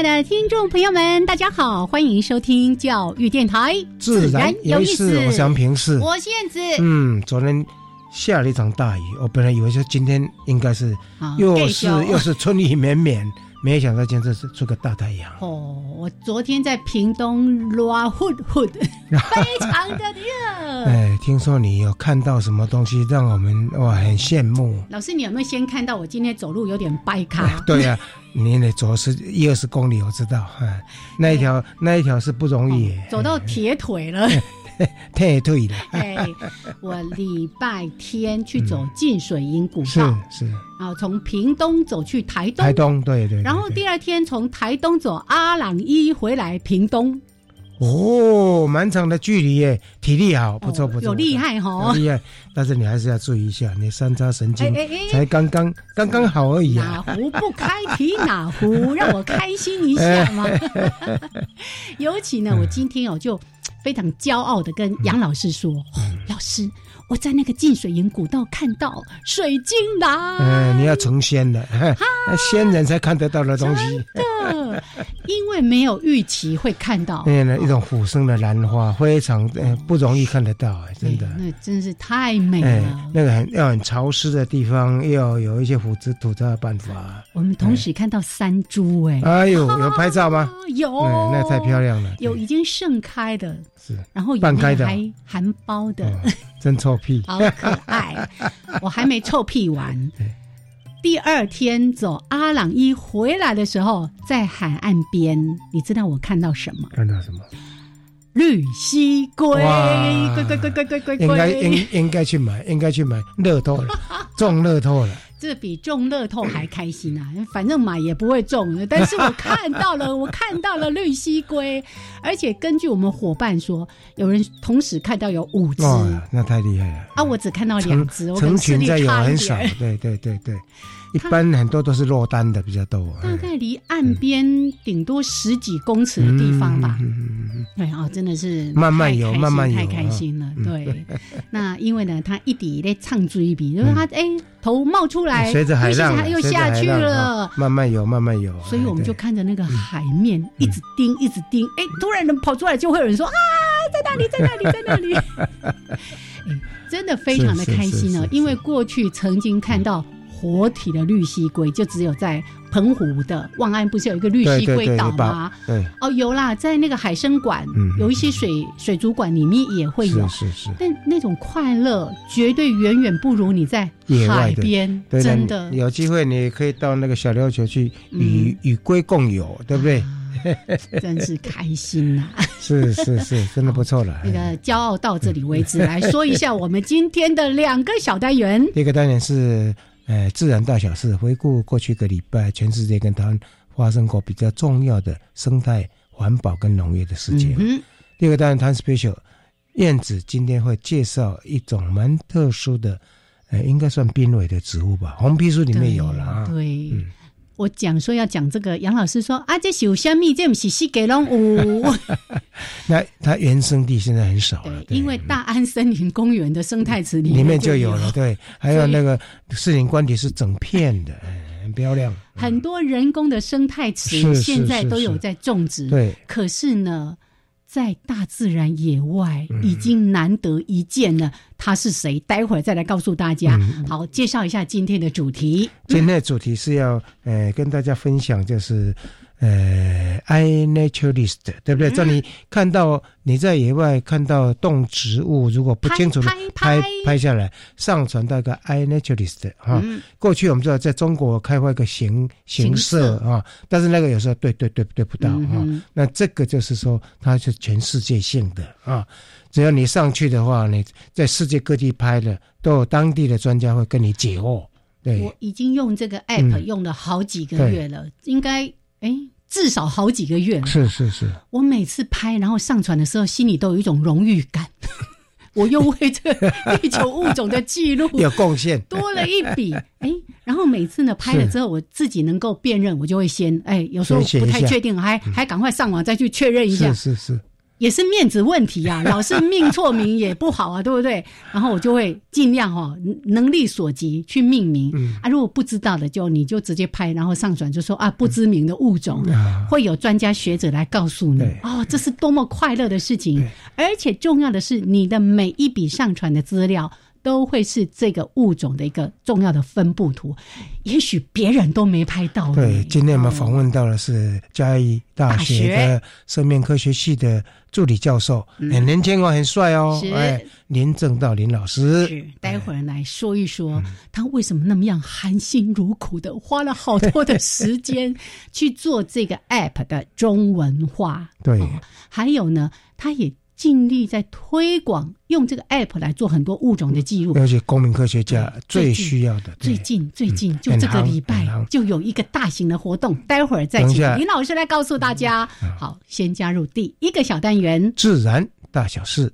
爱的听众朋友们，大家好，欢迎收听教育电台，自然有意思。我想平视，我燕子。嗯，昨天下了一场大雨，我本来以为说今天应该是又是又是春雨绵绵。没想到今天是出个大太阳哦！我昨天在屏东拉呼呼的，非常的热。哎，听说你有看到什么东西，让我们哇很羡慕。老师，你有没有先看到我今天走路有点掰卡？对呀，你得走是一二十公里，我知道。哎，那一条那一条是不容易，走到铁腿了。太对了！哎，我礼拜天去走进水营古道，是是，然后从屏东走去台东，台东对对，然后第二天从台东走阿朗伊回来屏东。哦，蛮长的距离耶，体力好，不错不错，有厉害哈，厉害。但是你还是要注意一下，你三叉神经才刚刚刚刚好而已啊。哪壶不开提哪壶，让我开心一下嘛。尤其呢，我今天哦就非常骄傲的跟杨老师说，老师。我在那个进水营古道看到水晶狼。嗯，你要成仙的，那仙人才看得到的东西。的，因为没有预期会看到。那一种虎生的兰花，非常呃不容易看得到，真的。那真是太美了。那个很要很潮湿的地方，要有一些虎子土的办法。我们同时看到山猪，哎，哎呦，有拍照吗？有，那太漂亮了。有已经盛开的，是，然后半开的，还含苞的。真臭屁，好可爱！我还没臭屁完。第二天走阿朗伊回来的时候，在海岸边，你知道我看到什么？看到什么？绿蜥龟！龟龟龟龟龟龟！应该应应该去买，应该去买乐透了，中乐透了。这比中乐透还开心啊！反正买也不会中，但是我看到了，我看到了绿蜥龟，而且根据我们伙伴说，有人同时看到有五只，那太厉害了啊！我只看到两只，成群在有很少，对对对对。一般很多都是落单的比较多，大概离岸边顶多十几公尺的地方吧。对啊，真的是慢慢游，慢慢游，太开心了。对，那因为呢，他一底在唱追比，就是他哎头冒出来，随着海浪又下去了，慢慢游，慢慢游。所以我们就看着那个海面一直盯，一直盯。哎，突然能跑出来，就会有人说 啊，在那里，在那里，在那里。真的非常的开心呢，因为过去曾经看到。活体的绿蜥龟就只有在澎湖的望安，不是有一个绿蜥龟岛吗？对，哦，有啦，在那个海参馆，有一些水水族馆里面也会有，是是是。但那种快乐绝对远远不如你在海边，真的。有机会你可以到那个小琉球去与与龟共游，对不对？真是开心 呐！是是是，真的不错了。那个骄傲到这里为止，来说一下我们今天的两个小单元。第一个单元是。呃，自然大小事，回顾过去一个礼拜，全世界跟台湾发生过比较重要的生态、环保跟农业的事情。第二个当然谈 special，燕子今天会介绍一种蛮特殊的，呃，应该算濒危的植物吧，红皮书里面有了啊。对。我讲说要讲这个，杨老师说啊，这有虾米，这不是西给龙五。那它原生地现在很少了，因为大安森林公园的生态池里里面就有了。对，还有那个士林官邸是整片的，很漂亮。很多人工的生态池现在都有在种植，对。可是呢？在大自然野外已经难得一见了，他是谁？待会儿再来告诉大家。好，介绍一下今天的主题。今天的主题是要呃跟大家分享，就是呃，iNaturalist，对不对？叫你看到你在野外看到动植物，如果不清楚的拍拍下来，上传到一个 iNaturalist 哈。过去我们知道在中国开发一个形形色啊，但是那个有时候对对对对不到啊。那这个就是说它是全世界性的啊，只要你上去的话，你在世界各地拍的，都有当地的专家会跟你解惑。对，我已经用这个 app 用了好几个月了，应该。哎，至少好几个月了。是是是，我每次拍然后上传的时候，心里都有一种荣誉感。我又为这地球物种的记录 有贡献，多了一笔。哎，然后每次呢拍了之后，我自己能够辨认，我就会先哎，有时候不太确定，还还赶快上网再去确认一下。是是是。也是面子问题啊，老是命错名也不好啊，对不对？然后我就会尽量哈，能力所及去命名啊。如果不知道的，就你就直接拍，然后上传，就说啊，不知名的物种，会有专家学者来告诉你。哦，这是多么快乐的事情！而且重要的是，你的每一笔上传的资料。都会是这个物种的一个重要的分布图，也许别人都没拍到。对，今天我们访问到的是嘉义大学的生命科学系的助理教授，很年轻哦，很帅哦，哎，林正道林老师。是，待会儿来说一说他为什么那么样含辛茹苦的花了好多的时间 去做这个 app 的中文化。对，还有呢，他也。尽力在推广，用这个 app 来做很多物种的记录。而且，公民科学家最需要的，最近最近就这个礼拜就有一个大型的活动，待会儿再请林老师来告诉大家。好，先加入第一个小单元：自然大小事。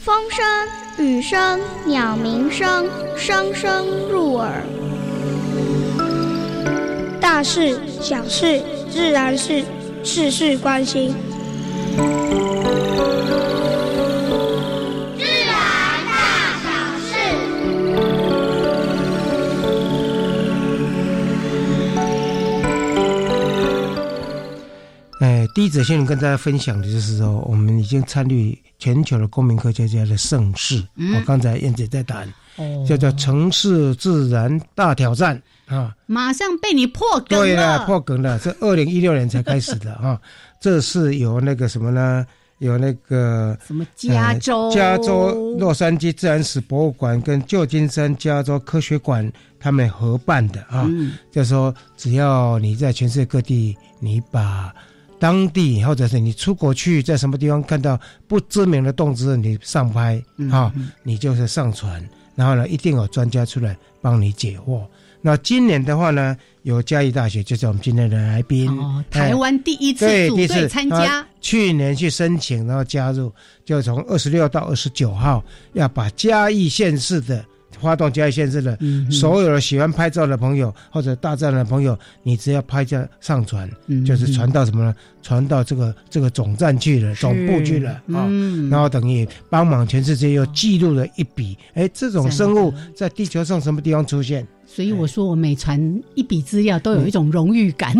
风声、雨声、鸟鸣声，声声入耳。大事、小事。自然是事事关心。自然大小事。哎，第一则新闻跟大家分享的就是说，我们已经参与全球的公民科学家的盛事。我刚才燕姐在谈，叫做城市自然大挑战。啊！马上被你破梗了。对了，破梗了。是二零一六年才开始的啊。这是由那个什么呢？有那个什么加州加州洛杉矶自然史博物馆跟旧金山加州科学馆他们合办的啊。嗯。就说只要你在全世界各地，你把当地或者是你出国去，在什么地方看到不知名的动植物，你上拍啊，你就是上传，然后呢，一定有专家出来帮你解惑。那今年的话呢，有嘉义大学，就是我们今天的来宾，哦台湾第一次组队参加，去年去申请，然后加入，就从二十六到二十九号，要把嘉义县市的。发动嘉义县市的所有的喜欢拍照的朋友或者大自然的朋友，你只要拍照上传，就是传到什么呢？传到这个这个总站去了，总部去了啊。然后等于帮忙全世界又记录了一笔。哎，这种生物在地球上什么地方出现？所以我说，我每传一笔资料都有一种荣誉感。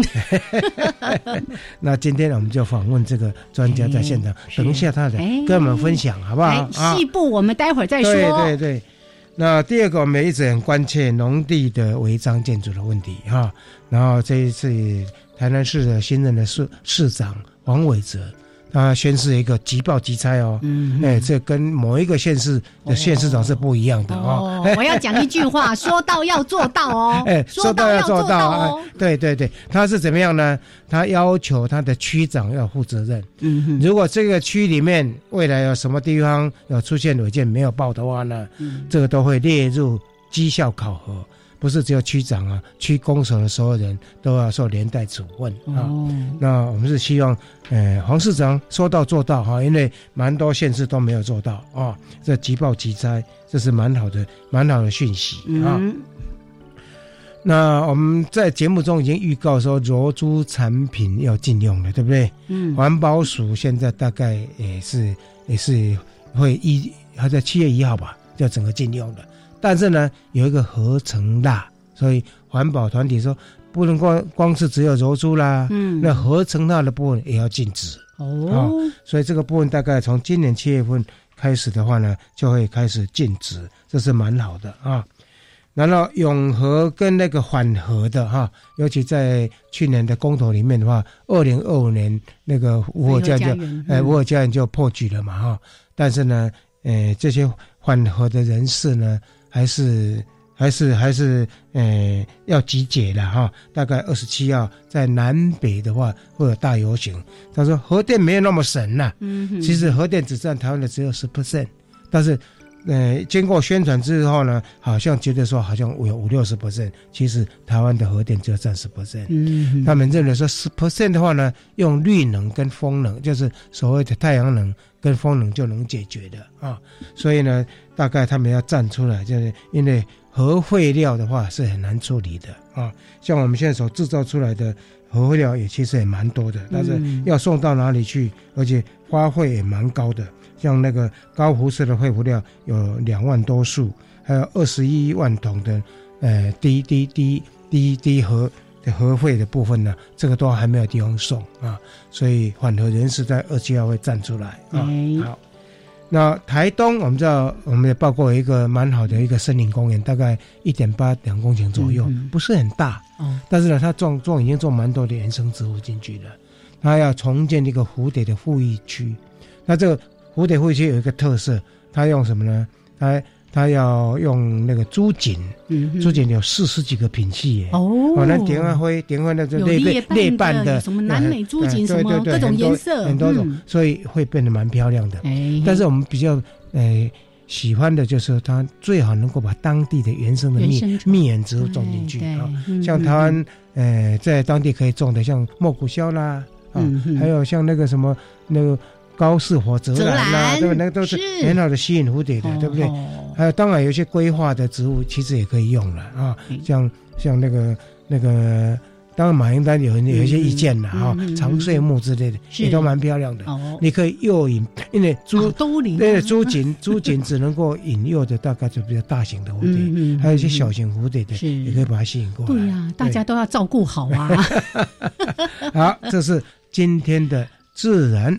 那今天我们就访问这个专家在现场，等一下他来跟我们分享，好不好？细部我们待会儿再说。对对对。那第二个，我们一直很关切农地的违章建筑的问题哈。然后这一次，台南市的新任的市市长王伟哲。他宣誓一个即报即拆哦，哎，这跟某一个县市的县市长是不一样的哦。我要讲一句话，说到要做到哦。哎，说到要做到哦。对对对，他是怎么样呢？他要求他的区长要负责任。嗯哼，如果这个区里面未来有什么地方有出现违建没有报的话呢，这个都会列入绩效考核。不是只有区长啊，区公所的所有人都要受连带处分啊。那我们是希望，呃，黄市长说到做到哈，因为蛮多县市都没有做到啊。这急报急灾，这是蛮好的、蛮好的讯息啊。那我们在节目中已经预告说，柔珠产品要禁用了，对不对？嗯。环保署现在大概也是也是会一还在七月一号吧，要整个禁用的。但是呢，有一个合成蜡，所以环保团体说不能光光是只有柔珠啦，嗯，那合成蜡的部分也要禁止哦。所以这个部分大概从今年七月份开始的话呢，就会开始禁止，这是蛮好的啊。然后永和跟那个缓和的哈，尤其在去年的公投里面的话，二零二五年那个五火家就哎五火家园就破局了嘛哈。但是呢，呃，这些缓和的人士呢，还是还是还是呃要集结了哈。大概二十七号在南北的话会有大游行。他说核电没有那么神呐，嗯，其实核电只占台湾的只有十 percent，但是。呃，经过宣传之后呢，好像觉得说好像有五六十 percent，其实台湾的核电只有占十 percent。嗯，他们认为说十 percent 的话呢，用绿能跟风能，就是所谓的太阳能跟风能就能解决的啊。所以呢，大概他们要站出来，就是因为核废料的话是很难处理的啊。像我们现在所制造出来的核废料也其实也蛮多的，但是要送到哪里去，而且花费也蛮高的。像那个高辐射的废物料有两万多束，还有二十一万桶的，呃，低低低低低核的核废的部分呢，这个都还没有地方送啊，所以缓和人士在二七号会站出来啊。好，那台东我们知道，我们也报过一个蛮好的一个森林公园，大概一点八两公顷左右，不是很大，哦，但是呢，它种种已经种蛮多的原生植物进去了，它要重建一个蝴蝶的富裕区，那这个。蝴蝶会区有一个特色，它用什么呢？它它要用那个朱槿，朱槿有四十几个品系耶。哦，那蝶花灰，蝶花那就裂裂瓣的，什么南美朱槿，什么各种颜色，很多种，所以会变得蛮漂亮的。但是我们比较呃喜欢的就是它最好能够把当地的原生的蜜蜜源植物种进去啊，像台湾呃在当地可以种的，像莫古肖啦，啊，还有像那个什么那个。高氏火泽兰呐，对吧？那个都是很好的吸引蝴蝶的，对不对？还有，当然有些规划的植物其实也可以用了啊，像像那个那个，当然马英丹有有一些意见了啊，长穗木之类的也都蛮漂亮的。你可以诱引，因为朱对朱槿朱槿只能够引诱的大概就比较大型的蝴蝶，还有一些小型蝴蝶的，也可以把它吸引过来。对呀，大家都要照顾好啊。好，这是今天的自然。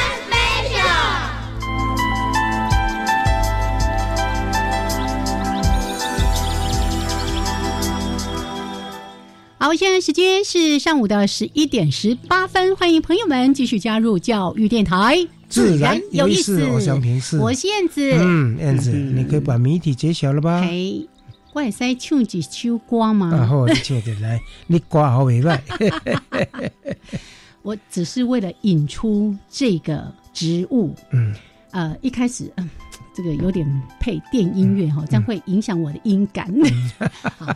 好，现在时间是上午的十一点十八分，欢迎朋友们继续加入教育电台，自然有意思。我想平视，我是燕子，嗯，燕子，你可以把谜题揭晓了吧？嘿，我使唱几首歌吗？然后你唱的来，你挂好尾巴。我只是为了引出这个植物，嗯，呃，一开始，嗯，这个有点配电音乐哈，这样会影响我的音感。好。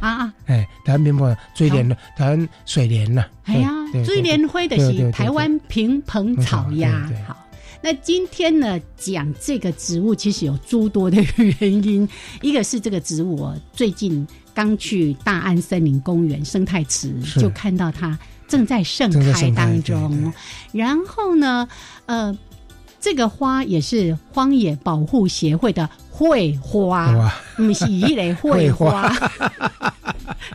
啊，哎，台湾平蓬追莲的，台湾水莲呐，哎呀，追莲灰的是台湾平蓬草呀。好，那今天呢讲这个植物，其实有诸多的原因。一个是这个植物，最近刚去大安森林公园生态池，就看到它正在盛开当中。然后呢，呃，这个花也是荒野保护协会的。绘花，不是一类 会花，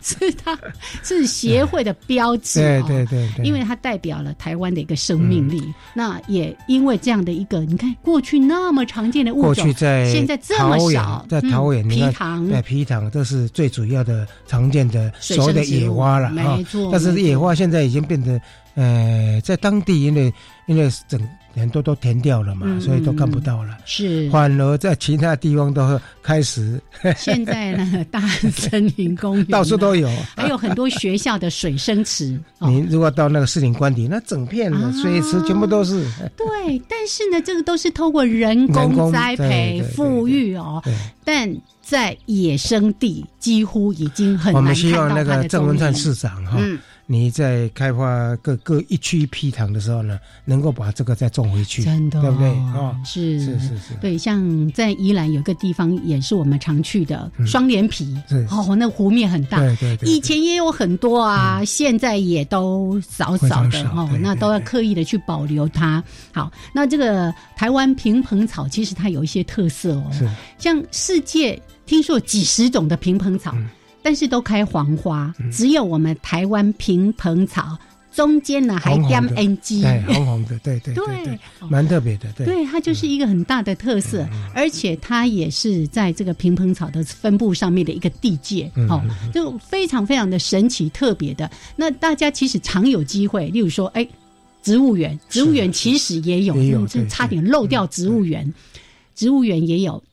是它是协会的标志对对对对，因为它代表了台湾的一个生命力。那也因为这样的一个，你看过去那么常见的物种，过去在现在这么少，在桃园皮塘，在皮塘都是最主要的常见的所谓的野花了没错。但是野花现在已经变得呃，在当地因为因为整很多都填掉了嘛，嗯所以都看不到了。是。反而在其他地方都开始，现在呢，大森林公园 到处都有，还有很多学校的水生池。哦、你如果到那个士林官邸，那整片的水池全部都是。对，但是呢，这个都是透过人工栽培、富裕哦。但在野生地几乎已经很难我们希望那个郑文灿市长哈，嗯，你在开发各各一区一批糖的时候呢，能够把这个再种回去，真的对不对？哦哦，是。是是是，对，像在宜兰有个地方也是我们常去的嗯。双连皮，是。哦，那湖面很大，对对对，以前也有很多啊，现在也都少少的哦那都要刻意的去保留它。好，那这个台湾平蓬草其实它有一些特色哦，是。像世界听说有几十种的平蓬草，嗯但是都开黄花，只有我们台湾平蓬草中间呢还点红红的 NG，对红红的，对对对蛮特别的，对。对，它就是一个很大的特色，而且它也是在这个平蓬草的分布上面的一个地界，嗯哦，就非常非常的神奇特别的。那大家其实常有机会，例如说，哎，植物园，植物园其实也有，也有嗯这对。差点漏掉植物园，植物园也有。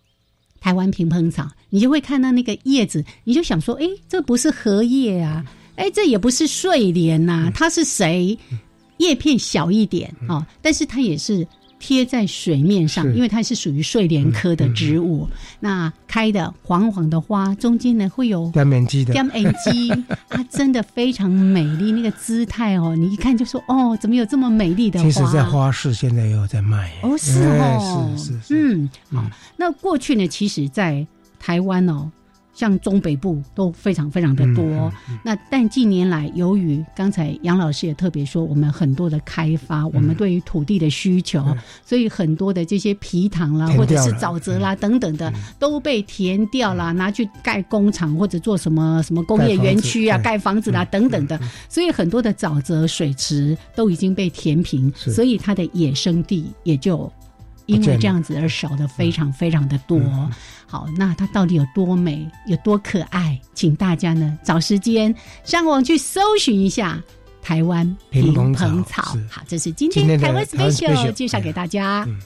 台湾平蓬草，你就会看到那个叶子，你就想说，哎，这不是荷叶啊，哎，这也不是睡莲呐、它是谁？叶片小一点哦，但是它也是贴在水面上，因为它是属于睡莲科的植物。那开的黄黄的花，中间呢会有干面鸡的，点眼睛，它真的非常美丽，那个姿态哦，你一看就说哦，怎么有这么美丽的花？其实在花市现在也有在卖，哦，是哎哦，是是是，嗯，好。那过去呢，其实，在台湾哦，像中北部都非常非常的多。嗯嗯那但近年来，由于刚才杨老师也特别说，我们很多的开发，嗯。我们对于土地的需求，所以很多的这些皮塘啦，或者是沼泽啦等等的，都被填掉啦，拿去盖工厂或者做什么什么工业园区啊、盖盖房子啦等等的，所以很多的沼泽水池都已经被填平，所以它的野生地也就。因为这样子而少的非常非常的多。好，那它到底有多美，有多可爱？请大家呢找时间上网去搜寻一下台湾平蓬蓬草。好，这是今今天台湾 special special，介绍给大家。嗯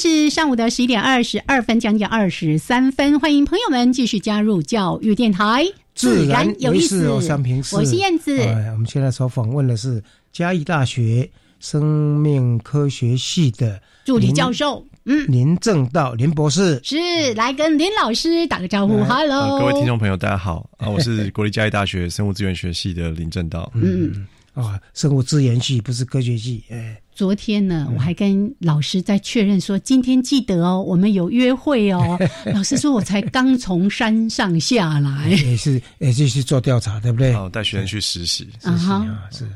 是上午的十一点二十二分，将近二十三分。欢迎朋友们继续加入教育电台，自然有意思。我是燕子。哎，我们现在所访问的是嘉义大学生命科学系的助理教授，嗯，林正道林博士。是来跟林老师打个招呼，Hello，呃各位听众朋友，大家好啊！我是国立嘉义大学生物资源学系的林正道。嗯，啊，生物资源系不是科学系，哎，昨天呢，我还跟老师在确认说，今天记得哦，我们有约会哦。老师说，我才刚从山上下来，也是也是去做调查，对不对？哦带学生去实习，啊哈，啊，是。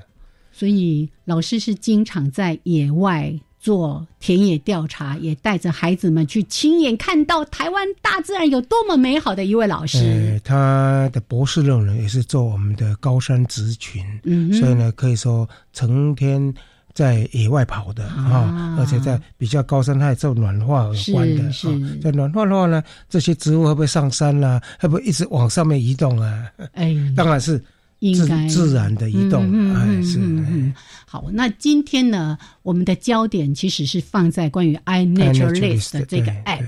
所以老师是经常在野外做田野调查，也带着孩子们去亲眼看到台湾大自然有多么美好的一位老师。呃，他的博士论文也是做我们的高山植群，嗯所以呢，可以说成天在野外跑的啊、啊而且在比较高山，它也做暖化有关的。是啊是在暖化的话呢，这些植物会不会上山啦、会不会一直往上面移动啊？哎，当然是自应该自然的移动，哎，是。嗯好，那今天呢，我们的焦点其实是放在关于 iNaturalist 的这个 app。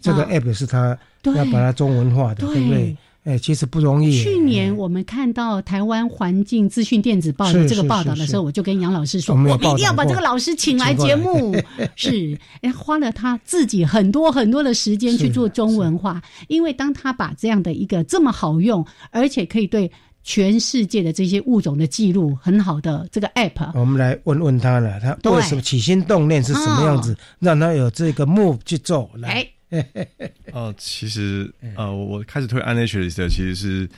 这个啊 app 是他对要把它中文化的，对对不对？哎，其实不容易。去年我们看到台湾环境资讯电子报的这个报道的时候，我就跟杨老师说，我们一定要把这个老师请来节目。是，哎，花了他自己很多很多的时间去做中文化，因为当他把这样的一个这么好用，而且可以对全世界的这些物种的记录很好的这个 app，我们来问问他了，他对。为什么起心动念是什么样子，让他有这个 move 去做？来，哎，哦，其实呃，我开始推 iNaturalist 其实是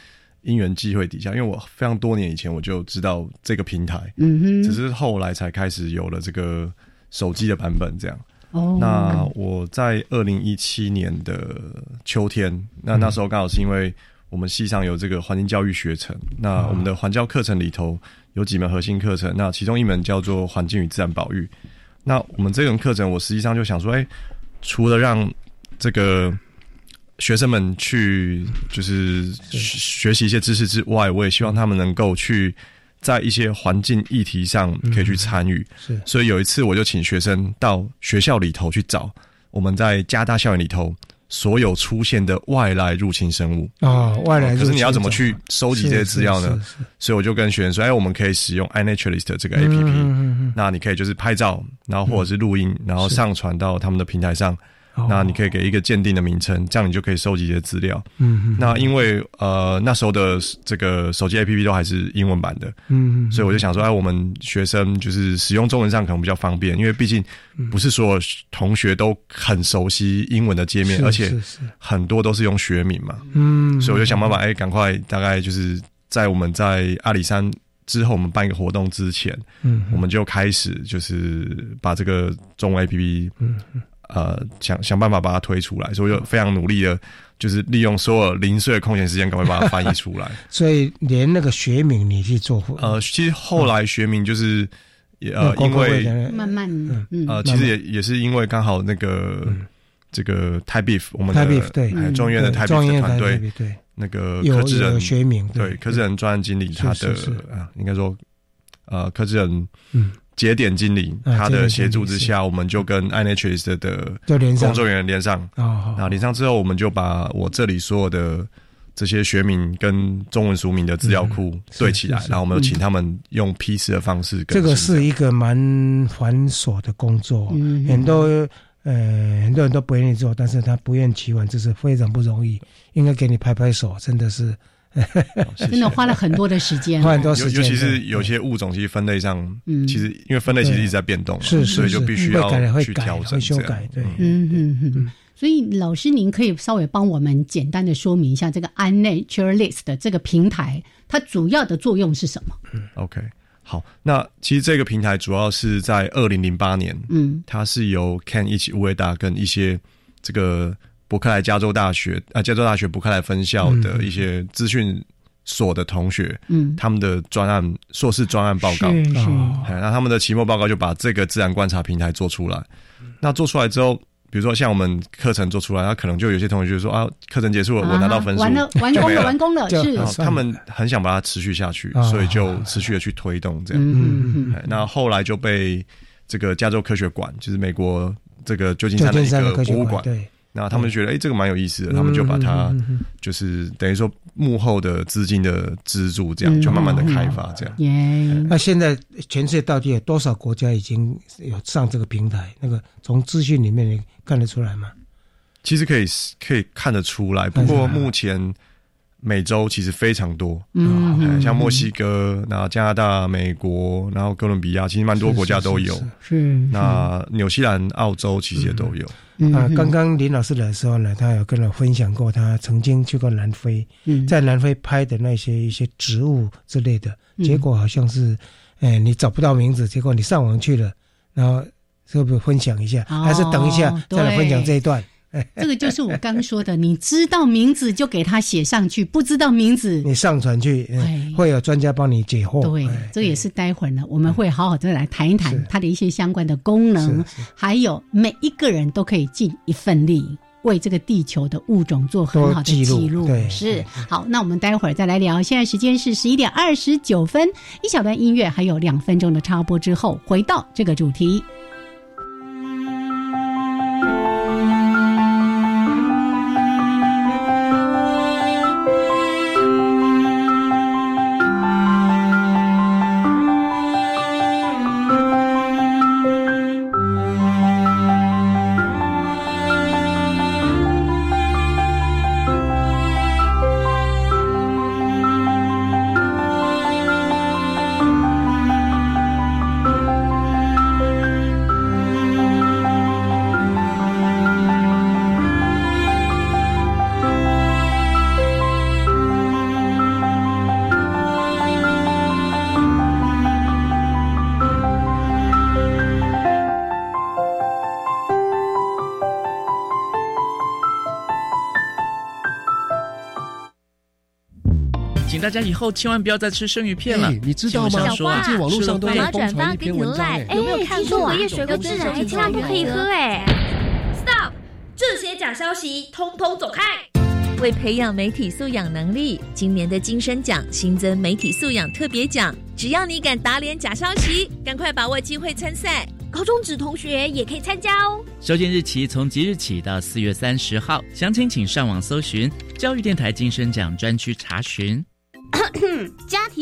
因缘际会底下，因为我非常多年以前我就知道这个平台，嗯哼，只是后来才开始有了这个手机的版本这样。哦，那我在二零一七年的秋天，那那时候刚好是因为我们系上有这个环境教育学程，那我们的环教课程里头有几门核心课程，那其中一门叫做环境与自然保育。那我们这门课程，我实际上就想说，哎，除了让这个学生们去就是学习一些知识之外，我也希望他们能够去。在一些环境议题上可以去参与，是，所以有一次我就请学生到学校里头去找我们在加大校园里头所有出现的外来入侵生物啊，外来。可是你要怎么去收集这些资料呢？所以我就跟学员说：“哎，我们可以使用 iNaturalist 这个 A P P，那你可以就是拍照，然后或者是录音，然后上传到他们的平台上。”那你可以给一个鉴定的名称，这样你就可以收集一些资料。嗯，那因为呃那时候的这个手机 APP 都还是英文版的，嗯，所以我就想说，哎，我们学生就是使用中文上可能比较方便，因为毕竟不是所有同学都很熟悉英文的界面，而且很多都是用学名嘛，嗯，所以我就想办法，哎，赶快大概就是在我们在阿里山之后，我们办一个活动之前，嗯，我们就开始就是把这个中文 APP，嗯。呃，想想办法把它推出来，所以就非常努力的，就是利用所有零碎的空闲时间，赶快把它翻译出来。所以连那个学名你去做？呃，其实后来学名就是也呃，因为慢慢呃，其实也也是因为刚好那个这个 Type Beef 我们的对。中医院的 Type Beef 团队对。那个科智人学名对。科智仁专案经理他的啊，应该说呃科智人嗯。节点经理他的协助之下，我们就跟 iNaturalist 的工作人员连上。啊，连上之后，我们就把我这里所有的这些学名跟中文俗名的资料库对起来，然后我们请他们用批次的方式。这个是一个蛮繁琐的工作，很多呃很多人都不愿意做，但是他不厌其烦，这是非常不容易。应该给你拍拍手，真的是。真的花了很多的时间，花很多时间。尤其是有些物种，其实分类上，嗯，其实因为分类其实一直在变动，是，所以就必须要去调整、修改。对，嗯嗯嗯。所以老师，您可以稍微帮我们简单的说明一下这个 iNaturalist 的这个平台，它主要的作用是什么？嗯，OK，好。那其实这个平台主要是在二零零八年，嗯，它是由 Ken 一起乌维达跟一些这个。伯克莱加州大学啊，加州大学伯克莱分校的一些资讯所的同学，嗯，他们的专案硕士专案报告，是是，那他们的期末报告就把这个自然观察平台做出来。那做出来之后，比如说像我们课程做出来，那可能就有些同学就说啊，课程结束了，我拿到分数，完了，完工了，完工了，是。他们很想把它持续下去，所以就持续的去推动这样。嗯嗯。那后来就被这个加州科学馆，就是美国这个旧金山的一个博物馆，对。那他们觉得，哎，这个蛮有意思的，他们就把它，就是等于说幕后的资金的资助，这样就慢慢的开发，这样。那现在全世界到底有多少国家已经有上这个平台？那个从资讯里面你看得出来吗？其实可以可以看得出来，不过目前。美洲其实非常多，嗯，像墨西哥、那加拿大、美国，然后哥伦比亚，其实蛮多国家都有。是，那纽西兰、澳洲其实也都有。啊，刚刚林老师来的时候呢，他有跟我分享过，他曾经去过南非，嗯在南非拍的那些一些植物之类的，结果好像是，哎，你找不到名字，结果你上网去了，然后是不是分享一下？还是等一下再来分享这一段？这个就是我刚说的，你知道名字就给他写上去，不知道名字你上传去，会有专家帮你解惑。对，这也是待会儿呢，我们会好好的来谈一谈它的一些相关的功能，还有每一个人都可以尽一份力，为这个地球的物种做很好的记录。对，是好。那我们待会儿再来聊。现在时间是十一点二十九分，一小段音乐，还有两分钟的插播之后，回到这个主题。家以后千万不要再吃生鱼片了。你知道吗？小花，最近网络上都在疯传一篇文章，有没有看过？叶水果汁还千万不可以喝哎！Stop！这些假消息通通走开！为培养媒体素养能力，今年的金声奖新增媒体素养特别奖，只要你敢打脸假消息，赶快把握机会参赛。高中职同学也可以参加哦。收件日期从即日起到四月三十号，详情请上网搜寻教育电台金声奖专区查询。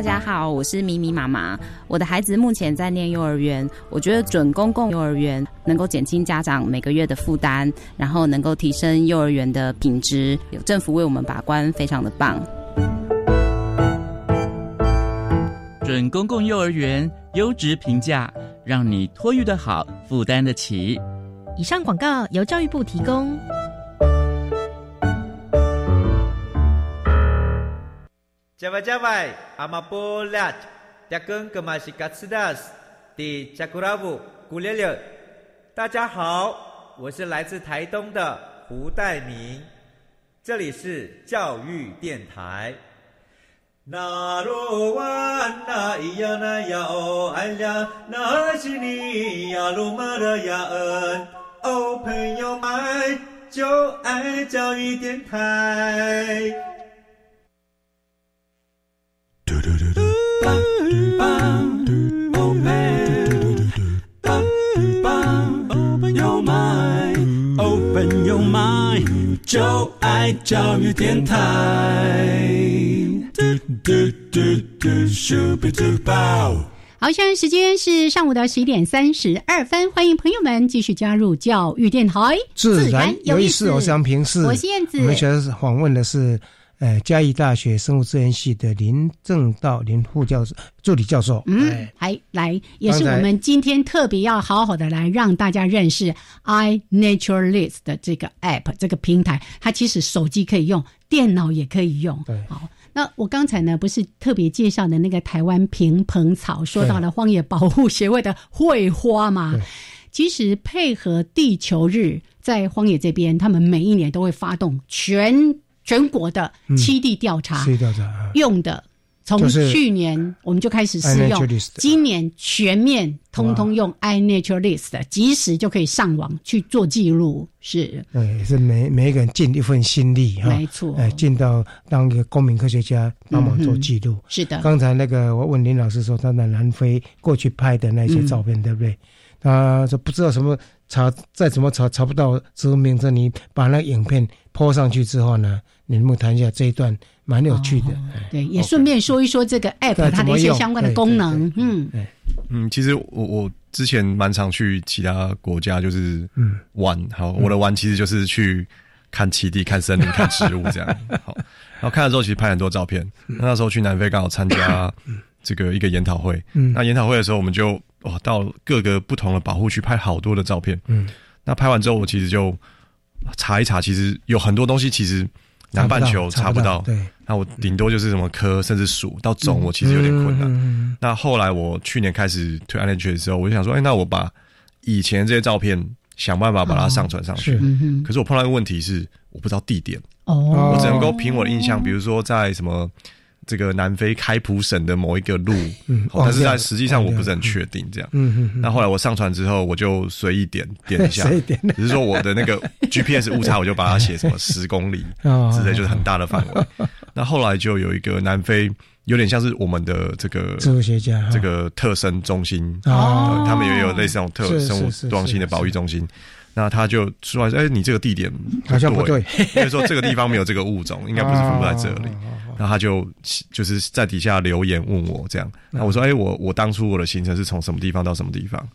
大家好，我是咪咪妈妈。我的孩子目前在念幼儿园，我觉得准公共幼儿园能够减轻家长每个月的负担，然后能够提升幼儿园的品质，有政府为我们把关，非常的棒。准公共幼儿园优质评价，让你托育的好，负担得起。以上广告由教育部提供。加外加外，阿玛波拉，扎根格玛西卡斯达斯，迪加古拉布古列列。大家好，我是来自台东的胡代明，这里是教育电台。那罗哇那咿呀那呀哦哎呀，那是你呀鲁玛的呀恩哦，朋友们就爱教育电台。就爱教育电台。好，现在时间是上午的十一点三十二分，欢迎朋友们继续加入教育电台。自然有意思，我是杨平，是我是燕子。我们现在访问的是。呃，嘉义大学生物资源系的林正道林副教授、助理教授，嗯，还来也是我们今天特别要好好的来让大家认识 iNaturalist 的这个 app 这个平台，它其实手机可以用，电脑也可以用。对，好，那我刚才呢不是特别介绍的那个台湾平蓬草，说到了荒野保护协会的绘花嘛？其实配合地球日，在荒野这边，他们每一年都会发动全。全国的七地调查用的，从去年我们就开始试用，今年全面通通用 iNaturalist，及时就可以上网去做记录。是，对，是每每一个人尽一份心力哈，没错，哎，尽到当一个公民科学家帮忙做记录。是的，刚才那个我问林老师说，他在南非过去拍的那些照片，对不对？他说不知道什么查，再怎么查查不到植物名称，你把那影片泼上去之后呢？你能不能谈一下这一段蛮有趣的？对，也顺便说一说这个 app 它的一些相关的功能。嗯嗯，其实我我之前蛮常去其他国家，就是玩。好，我的玩其实就是去看奇地、看森林、看植物这样。好，然后看了之后，其实拍很多照片。那时候去南非刚好参加这个一个研讨会。那研讨会的时候，我们就哇到各个不同的保护区拍好多的照片。嗯，那拍完之后，我其实就查一查，其实有很多东西其实。南半球查不到，对，那我顶多就是什么科，甚至属到种，我其实有点困难。那后来我去年开始推 Energy 的时候，我就想说，哎，那我把以前这些照片想办法把它上传上去。可是我碰到一个问题是，我不知道地点，哦，我只能够凭我的印象，比如说在什么。这个南非开普省的某一个路，但是在实际上我不是很确定这样。那后来我上传之后，我就随意点点一下，只是说我的那个 GPS 误差，我就把它写什么 十公里 之类，就是很大的范围。那后来就有一个南非，有点像是我们的这个植物学家这个特生中心，他们也有类似这种特生物多样性的保育中心。那他就说：“哎，你这个地点好像不对，因为说这个地方没有这个物种，应该不是分布在这里。”然后他就就是在底下留言问我这样，那我说，哎，我我当初我的行程是从什么地方到什么地方？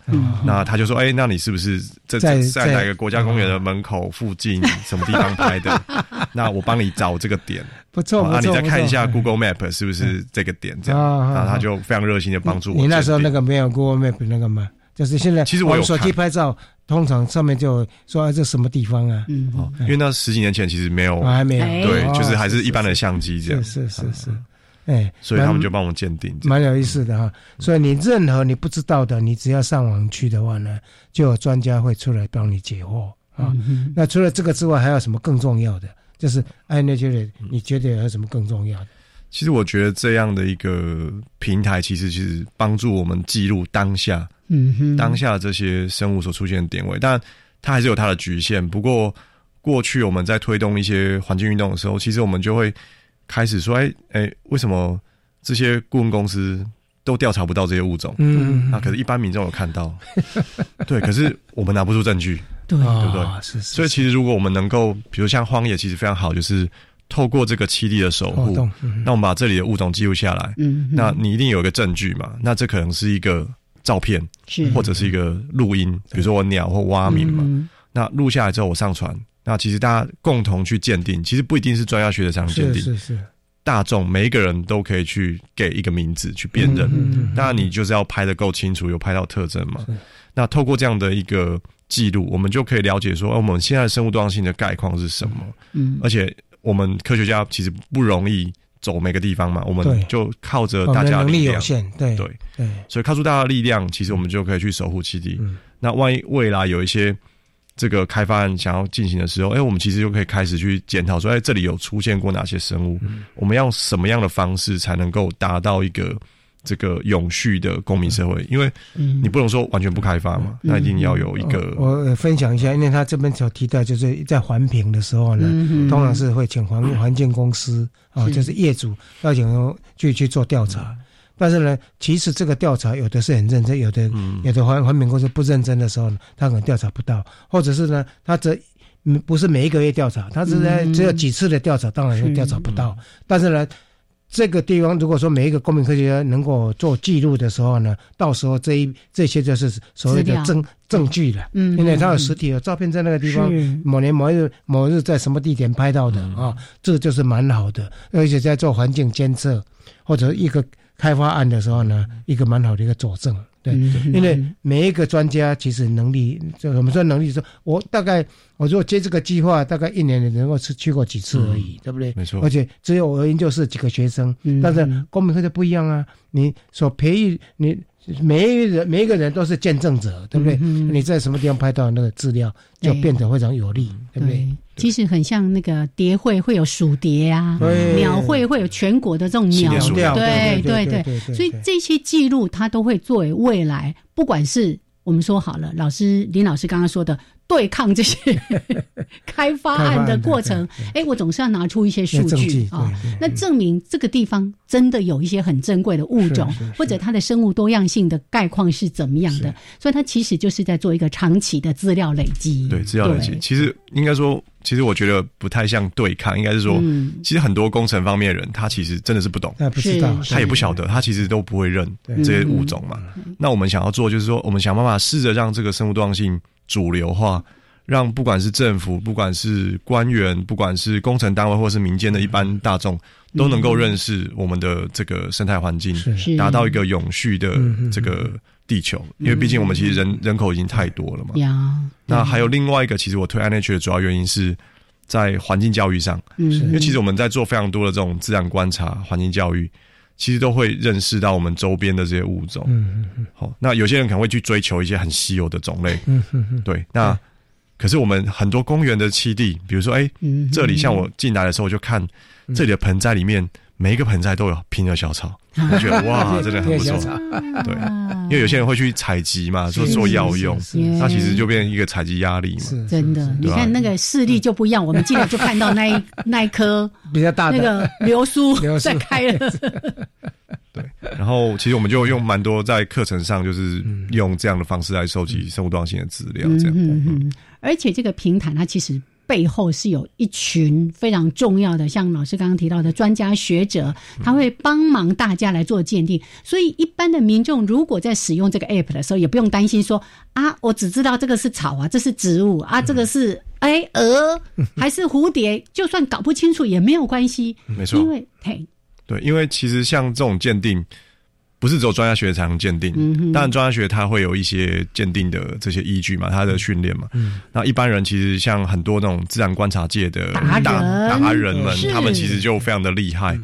那他就说，哎，那你是不是在在哪个国家公园的门口附近什么地方拍的？那我帮你找这个点，不错，那你再看一下 Google Map 是不是这个点？这样，然后他就非常热心的帮助我。你那时候那个没有 Google Map 那个吗？就是现在，其实我有手机拍照，通常上面就说这什么地方啊？嗯，哦，因为那十几年前其实没有，还没有，对，就是还是一般的相机这样，是是是，哎，所以他们就帮我鉴定，蛮有意思的哈。所以你任何你不知道的，你只要上网去的话呢，就有专家会出来帮你解惑。啊。那除了这个之外，还有什么更重要的？就是哎，那觉得你觉得有什么更重要的？其实我觉得这样的一个平台，其实其实帮助我们记录当下。嗯哼，当下这些生物所出现的点位，但它还是有它的局限。不过，过去我们在推动一些环境运动的时候，其实我们就会开始说：“哎哎，为什么这些顾问公司都调查不到这些物种？嗯，那可是一般民众有看到，对，可是我们拿不出证据，对对不对？是，所以其实如果我们能够，比如像荒野，其实非常好，就是透过这个七地的守护，那我们把这里的物种记录下来，嗯，那你一定有一个证据嘛？那这可能是一个。照片是或者是一个录音，比如说我鸟或蛙鸣嘛，那录下来之后我上传，那其实大家共同去鉴定，其实不一定是专家学者这样鉴定，是是大众每一个人都可以去给一个名字去辨认。当然你就是要拍的够清楚，有拍到特征嘛。那透过这样的一个记录，我们就可以了解说，我们现在生物多样性的概况是什么。嗯，而且我们科学家其实不容易。走每个地方嘛，我们就靠着大家的力量，对对对，所以靠住大家的力量，其实我们就可以去守护基地。那万一未来有一些这个开发案想要进行的时候，哎，我们其实就可以开始去检讨说，哎，这里有出现过哪些生物？我们要什么样的方式才能够达到一个？这个永续的公民社会，因为你不能说完全不开发嘛，那一定要有一个。我分享一下，因为他这边所提到，就是在环评的时候呢，通常是会请环 环境公司啊，就是业主要请去去做调查。但是呢，其实这个调查有的是很认真，有的有的环环评公司不认真的时候呢，他可能调查不到，或者是呢，他这不是每一个月调查，他是在只有几次的调查，当然调查不到。但是呢。这个地方，如果说每一个公民科学家能够做记录的时候呢，到时候这一这些就是所谓的证证据了。嗯，因为它有实体有照片在那个地方，某年某日某日在什么地点拍到的啊，这就是蛮好的。而且在做环境监测或者一个开发案的时候呢，一个蛮好的一个佐证。对，因为每一个专家其实能力，就我们说能力，说我大概我如果接这个计划，大概一年能够去去过几次而已，对不对？没错。而且只有我研究室几个学生，但是公民课就不一样啊，你所培育你。每一个人，每一个人都是见证者，对不对？你在什么地方拍到那个资料，就变得非常有利，对不对？其实很像那个蝶会会有鼠蝶啊，鸟会会有全国的这种鸟，对对对。所以这些记录，它都会作为未来，不管是我们说好了，老师林老师刚刚说的。对抗这些 开发案的过程，哎，我总是要拿出一些数据啊，那证明这个地方真的有一些很珍贵的物种，或者它的生物多样性的概况是怎么样的，所以它其实就是在做一个长期的资料累积。对，资料累积，其实应该说，其实我觉得不太像对抗，应该是说，其实很多工程方面的人，他其实真的是不懂，他不知道，他也不晓得，他其实都不会认这些物种嘛。那我们想要做，就是说，我们想办法试着让这个生物多样性。主流化，让不管是政府、不管是官员、不管是工程单位，或是民间的一般大众，都能够认识我们的这个生态环境，达到一个永续的这个地球。因为毕竟我们其实人人口已经太多了嘛。那还有另外一个，其实我推 NH 的主要原因是在环境教育上。嗯，因为其实我们在做非常多的这种自然观察、环境教育。其实都会认识到我们周边的这些物种。嗯嗯嗯。好，那有些人可能会去追求一些很稀有的种类。嗯嗯嗯。对，那可是我们很多公园的栖地，比如说，哎，这里像我进来的时候，我就看这里的盆栽里面。每一个盆栽都有拼的小草，我觉得哇，真的很不错。对，因为有些人会去采集嘛，说做药用，那其实就变成一个采集压力嘛。真的，你看那个视力就不一样，我们进来就看到那一那一棵比较大的。那个流苏在开了。对，然后其实我们就用蛮多在课程上，就是用这样的方式来收集生物多样性的资料，这样。而且这个平台它其实。背后是有一群非常重要的，像老师刚刚提到的专家学者，他会帮忙大家来做鉴定。所以一般的民众如果在使用这个 app 的时候，也不用担心说啊，我只知道这个是草啊，这是植物啊，这个是哎鹅还是蝴蝶，就算搞不清楚也没有关系。没错，因为嘿，对，因为其实像这种鉴定。不是只有专家学才能鉴定，当然专家学它会有一些鉴定的这些依据嘛，它的训练嘛。那一般人其实像很多那种自然观察界的达达人们，他们其实就非常的厉害。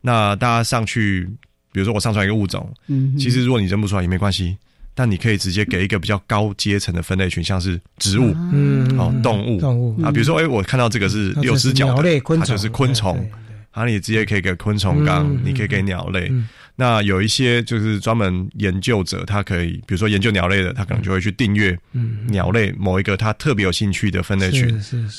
那大家上去，比如说我上传一个物种，其实如果你认不出来也没关系，但你可以直接给一个比较高阶层的分类群，像是植物、哦动物、动物。啊，比如说哎，我看到这个是六只脚的，它就是昆虫，然后你直接可以给昆虫纲，你可以给鸟类。那有一些就是专门研究者，他可以，比如说研究鸟类的，他可能就会去订阅鸟类某一个他特别有兴趣的分类群，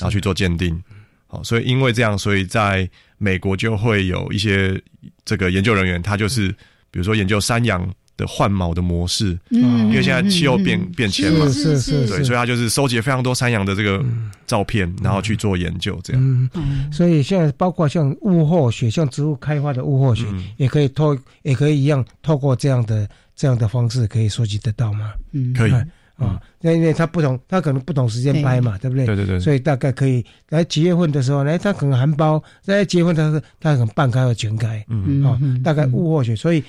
然后去做鉴定。好，所以因为这样，所以在美国就会有一些这个研究人员，他就是比如说研究山羊。的换毛的模式，嗯，因为现在气候变变迁嘛，是是，对，所以他就是收集非常多山羊的这个照片，然后去做研究，这样。嗯，所以现在包括像物候学，像植物开花的物候学，也可以透，也可以一样透过这样的这样的方式，可以收集得到吗？嗯，可以。啊，那因为他不同，他可能不同时间拍嘛，对不对？对对对。所以大概可以来几月份的时候，呢，他可能含苞；在结婚，他是他可能半开或全开。嗯啊，大概物获取，所以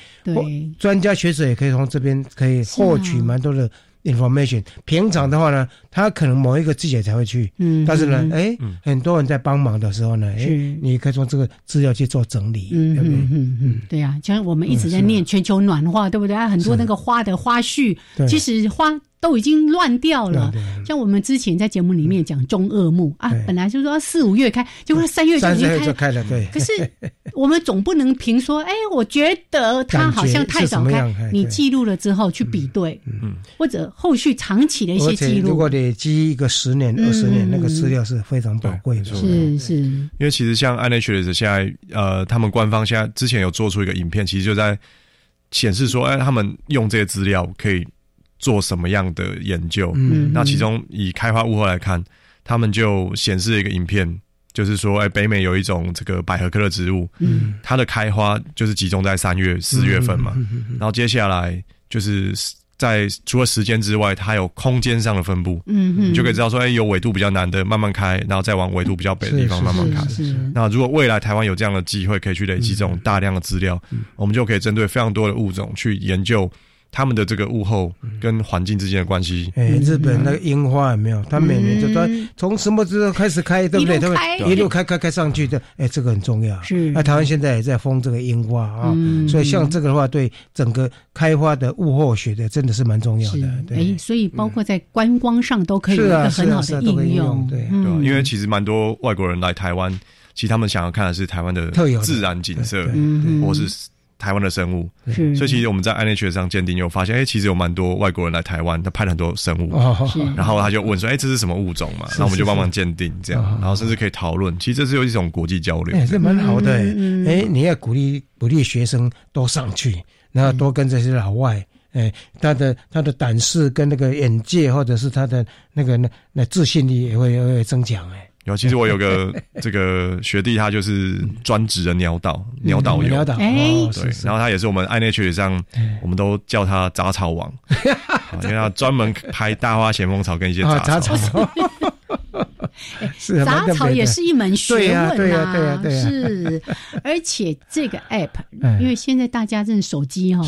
专家学者也可以从这边可以获取蛮多的 information。平常的话呢，他可能某一个季节才会去，嗯，但是呢，哎，很多人在帮忙的时候呢，哎，你可以从这个资料去做整理，对不对？嗯嗯，对呀，像我们一直在念全球暖化，对不对？很多那个花的花絮，其实花。都已经乱掉了，像我们之前在节目里面讲中二木啊，本来就说四五月开，结果三月就已经开了。对，可是我们总不能凭说，哎，我觉得它好像太早开，你记录了之后去比对，嗯，或者后续长期的一些记录。如果得记一个十年、二十年，那个资料是非常宝贵的。是是，因为其实像 iNaturalist 现在，呃，他们官方现在之前有做出一个影片，其实就在显示说，哎，他们用这些资料可以。做什么样的研究？嗯，那其中以开花物后来看，他们就显示了一个影片，就是说，哎，北美有一种这个百合科的植物，嗯，它的开花就是集中在三月、四月份嘛，然后接下来就是在除了时间之外，它有空间上的分布，嗯，你就可以知道说，哎，有纬度比较南的慢慢开，然后再往纬度比较北的地方慢慢开。那如果未来台湾有这样的机会，可以去累积这种大量的资料，我们就可以针对非常多的物种去研究。他们的这个物候跟环境之间的关系，哎，日本那个樱花有没有？它每年就它从什么时候开始开，对不对？一路开开开上去的，哎，这个很重要。是，那台湾现在也在封这个樱花啊，所以像这个的话，对整个开花的物候学的真的是蛮重要的。哎，所以包括在观光上都可以有一个很好的应用。对，因为其实蛮多外国人来台湾，其实他们想要看的是台湾的特有自然景色，或是。台湾的生物，所以其实我们在 NHS 上鉴定，又发现，哎，其实有蛮多外国人来台湾，他拍了很多生物，然后他就问说，哎，这是什么物种嘛？那我们就帮忙鉴定，这样，然后甚至可以讨论。其实这是有一种国际交流，哎，这蛮好的。哎，你要鼓励鼓励学生多上去，然后多跟这些老外，哎，他的他的胆识跟那个眼界，或者是他的那个那那自信力也会会增强，哎。有，其实我有个 这个学弟，他就是专职的鸟导，鸟导游，鸟导，对，然后他也是我们 iNature 上，我们都叫他杂草王，因为他专门拍大花咸丰草跟一些杂草。是杂草也是一门学问啊，是。而且这个 app，因为现在大家这手机哈，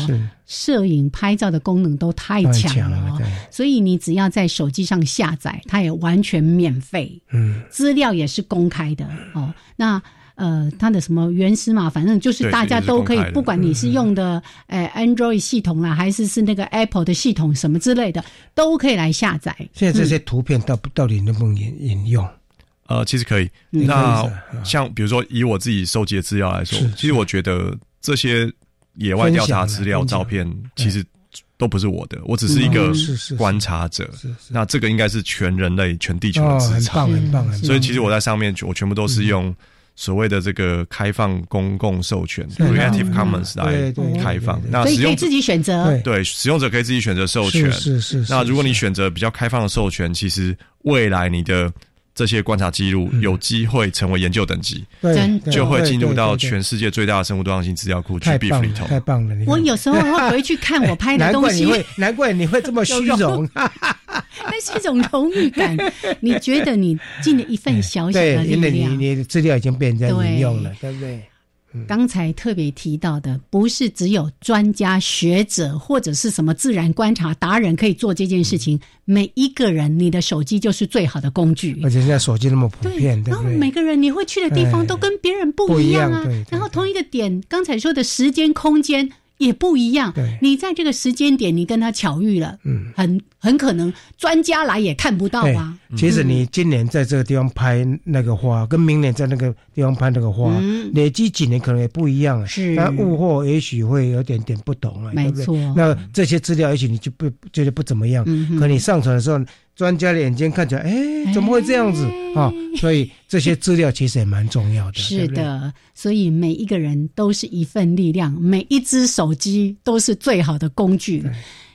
摄影拍照的功能都太强了，所以你只要在手机上下载，它也完全免费，嗯，资料也是公开的哦。那。呃，它的什么原始码，反正就是大家都可以，不管你是用的呃 Android 系统啦，还是是那个 Apple 的系统什么之类的，都可以来下载。现在这些图片到到底能不能引引用？呃，其实可以。那像比如说以我自己收集的资料来说，其实我觉得这些野外调查资料照片其实都不是我的，我只是一个观察者。那这个应该是全人类、全地球的资产，很棒很棒。所以其实我在上面，我全部都是用。所谓的这个开放公共授权 （Creative Commons） 来开放，那使用者可以自己选择。对，使用者可以自己选择授权。是是。那如果你选择比较开放的授权，其实未来你的这些观察记录有机会成为研究等级，对就会进入到全世界最大的生物多样性资料库 GBIF 里头。太棒了！我有时候会回去看我拍的 东西，难怪你会，难怪你会这么虚荣，那是一种荣誉感。你觉得你尽了一份小小的力量，因为你你的资料已经被人家引用了，对不对？刚才特别提到的，不是只有专家学者或者是什么自然观察达人可以做这件事情。每一个人，你的手机就是最好的工具。而且现在手机那么普遍，对然后每个人你会去的地方都跟别人不一样啊。然后同一个点，刚才说的时间、空间。也不一样。你在这个时间点，你跟他巧遇了，嗯，很很可能专家来也看不到啊。其实你今年在这个地方拍那个花，跟明年在那个地方拍那个花，累积几年可能也不一样。是，那物货也许会有点点不同了。没错。那这些资料也许你就不觉得不怎么样，可你上传的时候。专家的眼睛看起来，哎，怎么会这样子啊？所以这些资料其实也蛮重要的。是的，所以每一个人都是一份力量，每一只手机都是最好的工具。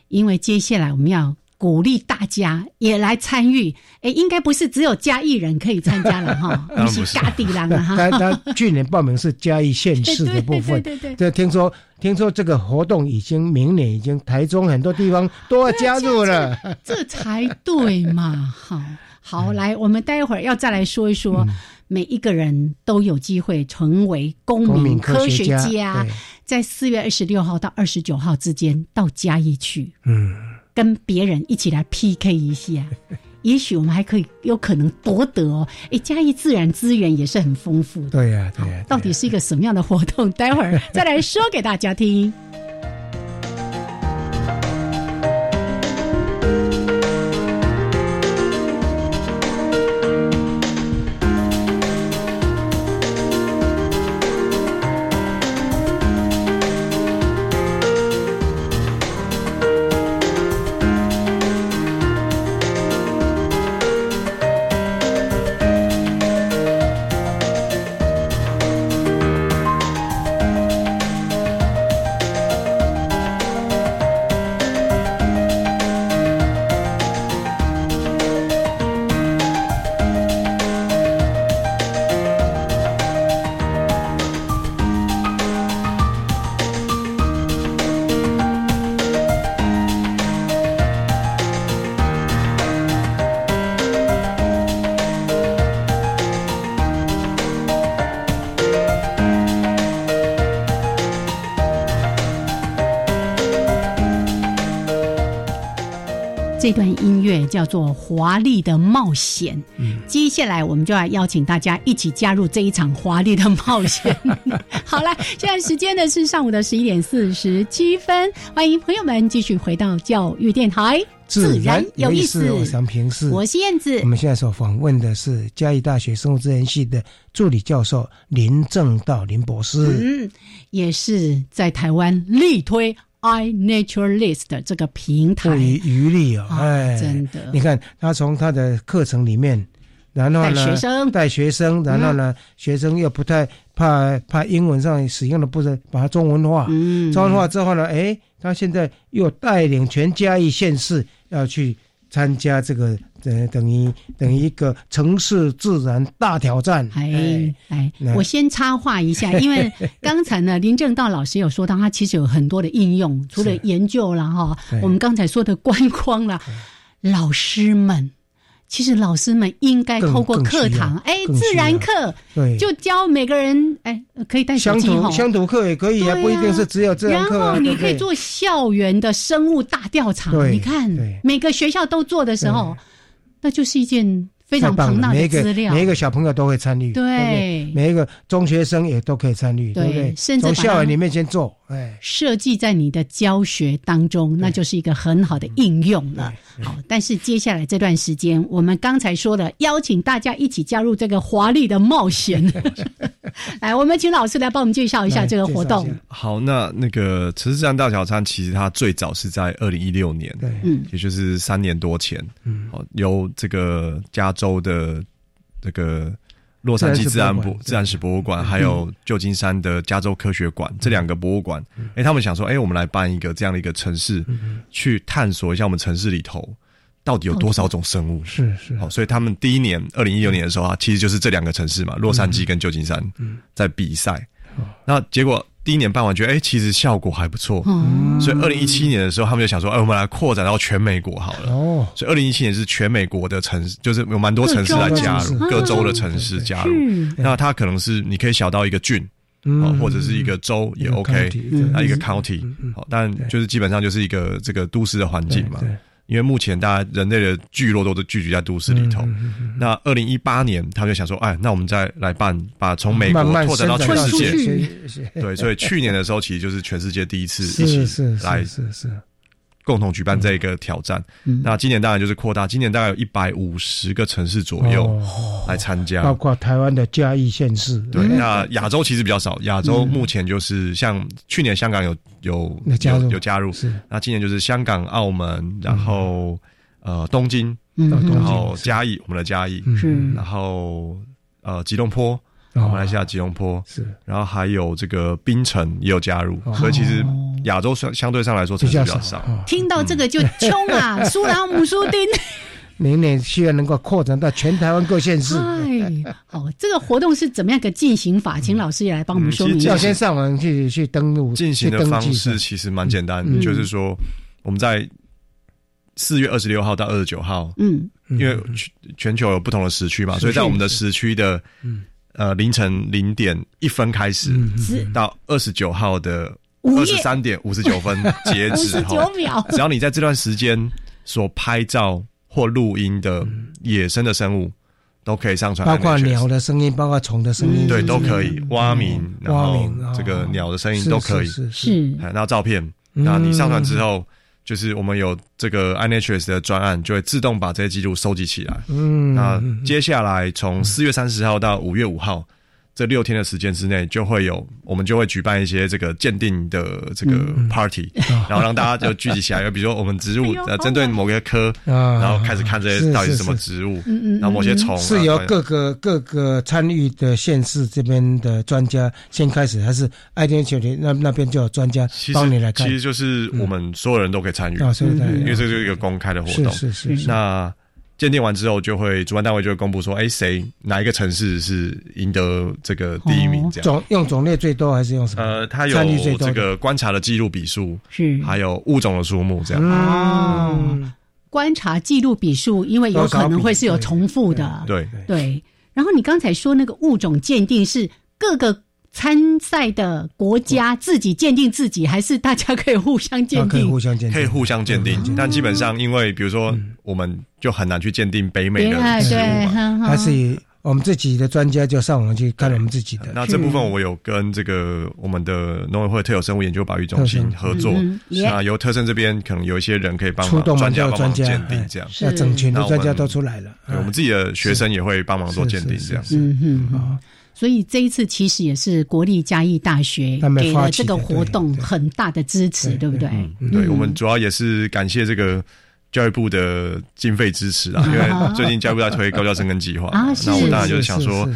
因为接下来我们要。鼓励大家也来参与，哎，应该不是只有嘉义人可以参加了哈，不是。嘉地人啊。哈。他他去年报名是嘉义县市的部分，对对对。这听说听说这个活动已经明年已经台中很多地方都要加入了，这才对嘛！好，好，来，我们待会儿要再来说一说，每一个人都有机会成为公民科学家，在四月二十六号到二十九号之间到嘉义去，嗯。跟别人一起来 PK 一下，也许我们还可以有可能夺得哦。哎，嘉义自然资源也是很丰富的。对呀，对呀。到底是一个什么样的活动？待会儿再来说给大家听。叫做《华丽的冒险》。嗯，接下来我们就要邀请大家一起加入这一场华丽的冒险。好了，现在时间呢是上午的十一点四十七分，欢迎朋友们继续回到教育电台，自然有意思。我想平视，我是燕子。我们现在所访问的是嘉义大学生物资源系的助理教授林正道林博士，嗯，也是在台湾力推。iNaturalist 这个平台。不遗余力哦，哎，真的，你看他从他的课程里面，然后呢，带学生，带学生，然后呢，学生又不太怕怕英文上使用的不是把它中文化，嗯，中文化之后呢，哎，他现在又带领全嘉义县市要去。参加这个等等于等于一个城市自然大挑战。哎哎，我先插话一下，因为刚才呢，林正道老师有说到，他其实有很多的应用，除了研究了哈，我们刚才说的观光了，老师们。其实老师们应该透过课堂，哎，自然课，对，就教每个人，哎，可以带乡土乡土课也可以啊，不一定是只有自然课。然后你可以做校园的生物大调查，你看每个学校都做的时候，那就是一件。非常庞大的资料，每一个小朋友都会参与，对，每一个中学生也都可以参与，对不对？甚至从校园里面先做，哎，设计在你的教学当中，那就是一个很好的应用了。好，但是接下来这段时间，我们刚才说的，邀请大家一起加入这个华丽的冒险。来，我们请老师来帮我们介绍一下这个活动。好，那那个城市自然大小餐，其实它最早是在二零一六年，对，嗯，也就是三年多前，嗯，好，由这个加。州的这个洛杉矶自然博自然史博物馆，还有旧金山的加州科学馆这两个博物馆，哎，他们想说，哎，我们来办一个这样的一个城市，去探索一下我们城市里头到底有多少种生物？是是。好，所以他们第一年二零一六年的时候啊，其实就是这两个城市嘛，洛杉矶跟旧金山在比赛。那结果第一年办完，觉得哎，其实效果还不错。所以二零一七年的时候，他们就想说，哎，我们来扩展到全美国好了。哦。所以二零一七年是全美国的城市，就是有蛮多城市来加入，各州的城市加入。那它可能是你可以小到一个郡。哦，或者是一个州也 OK，那，一个 county，好，但就是基本上就是一个这个都市的环境嘛。因为目前大家人类的聚落都是聚集在都市里头。那二零一八年，他们就想说，哎，那我们再来办，把从美国拓展到全世界。对，所以去年的时候，其实就是全世界第一次一起来。共同举办这一个挑战，那今年当然就是扩大，今年大概有一百五十个城市左右来参加，包括台湾的嘉义县市。对，那亚洲其实比较少，亚洲目前就是像去年香港有有有有加入，是。那今年就是香港、澳门，然后呃东京，然后嘉义，我们的嘉义，是。然后呃吉隆坡。马来西亚吉隆坡是，然后还有这个槟城也有加入，所以其实亚洲相相对上来说城市比较少。听到这个就冲啊，苏朗姆苏丁，明年希望能够扩展到全台湾各县市。哎，好，这个活动是怎么样个进行法？请老师也来帮我们说明。要先上网去去登录，进行的方式其实蛮简单，就是说我们在四月二十六号到二十九号，嗯，因为全全球有不同的时区嘛，所以在我们的时区的，嗯。呃，凌晨零点一分开始，到二十九号的二十三点五十九分截止。九秒，只要你在这段时间所拍照或录音的野生的生物，都可以上传。包括鸟的声音，包括虫的声音，对，都可以。蛙鸣，然后这个鸟的声音都可以。是，然后照片，那你上传之后。就是我们有这个 iNaturalist 的专案，就会自动把这些记录收集起来。嗯，那接下来从四月三十号到五月五号。这六天的时间之内，就会有我们就会举办一些这个鉴定的这个 party，然后让大家就聚集起来。比如说，我们植物呃，针对某个科，然后开始看这些到底是什么植物，然后某些虫是由各个各个参与的县市这边的专家先开始，还是爱天球的那那边就有专家帮你来看？其实就是我们所有人都可以参与，因为这是一个公开的活动。是是是。那。鉴定完之后，就会主办单位就会公布说，哎，谁哪一个城市是赢得这个第一名？这样种用种类最多还是用什么？呃，它有这个观察的记录笔数，是还有物种的数目这样。哦，观察记录笔数，因为有可能会是有重复的。对对。然后你刚才说那个物种鉴定是各个。参赛的国家自己鉴定自己，还是大家可以互相鉴定？可以互相鉴定，可以互相鉴定。但基本上，因为比如说，我们就很难去鉴定北美的植物嘛，还是我们自己的专家就上网去看我们自己的。那这部分我有跟这个我们的农委会特有生物研究保育中心合作，那由特生这边可能有一些人可以帮忙专家帮忙鉴定，这样。那整群的专家都出来了，我们自己的学生也会帮忙做鉴定，这样。嗯嗯。所以这一次其实也是国立嘉义大学给了这个活动很大的支持，对不对？对，我们主要也是感谢这个教育部的经费支持啊，因为最近教育部在推高教生跟计划，那我当然就是想说。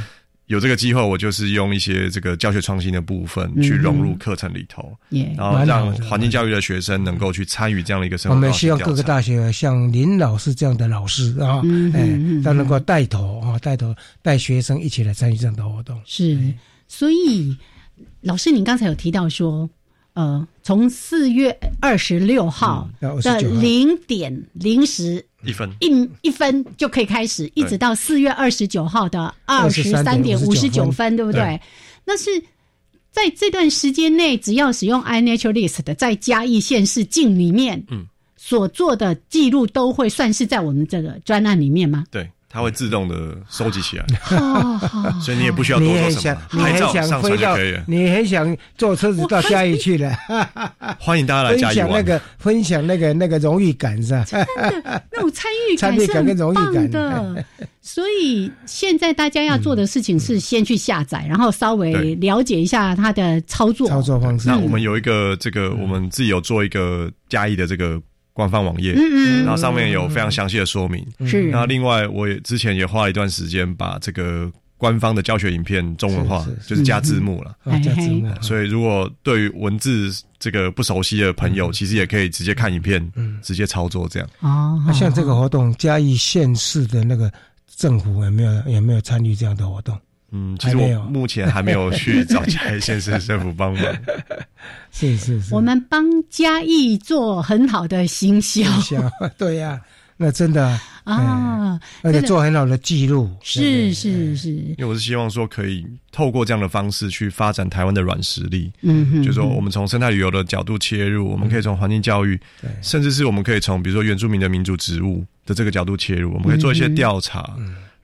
有这个机会，我就是用一些这个教学创新的部分去融入课程里头，然后让环境教育的学生能够去参与这样的一个生活。我们希望各个大学像林老师这样的老师啊，哎，他能够带头啊，带头带学生一起来参与这样的活动。是，所以老师，您刚才有提到说。呃，从四月二十六号的零点零时一分一一分就可以开始，一直到四月二十九号的二十三点五十九分，对不对？那是在这段时间内，只要使用 iNaturalist 的在嘉义县市境里面，嗯，所做的记录都会算是在我们这个专案里面吗？对。它会自动的收集起来，所以你也不需要多做什么，拍照上传就可以了。你很想坐车子到嘉义去了，欢迎大家来嘉义分享那个分享那个那个荣誉感是吧？真的那种参与感是很棒的。所以现在大家要做的事情是先去下载，然后稍微了解一下它的操作操作方式。那我们有一个这个，我们自己有做一个嘉义的这个。官方网页，嗯嗯然后上面有非常详细的说明。是，那另外我也之前也花了一段时间把这个官方的教学影片中文化，就是加字幕了。加字幕。所以如果对于文字这个不熟悉的朋友，其实也可以直接看影片，直接操作这样。哦，那像这个活动，嘉义县市的那个政府有没有有没有参与这样的活动？嗯，其实我目前还没有去找嘉义县市政府帮忙。是是是，我们帮嘉义做很好的行销。对呀。那真的啊，而且做很好的记录，是是是。因为我是希望说，可以透过这样的方式去发展台湾的软实力。嗯哼，就说我们从生态旅游的角度切入，我们可以从环境教育，甚至是我们可以从比如说原住民的民族植物的这个角度切入，我们可以做一些调查，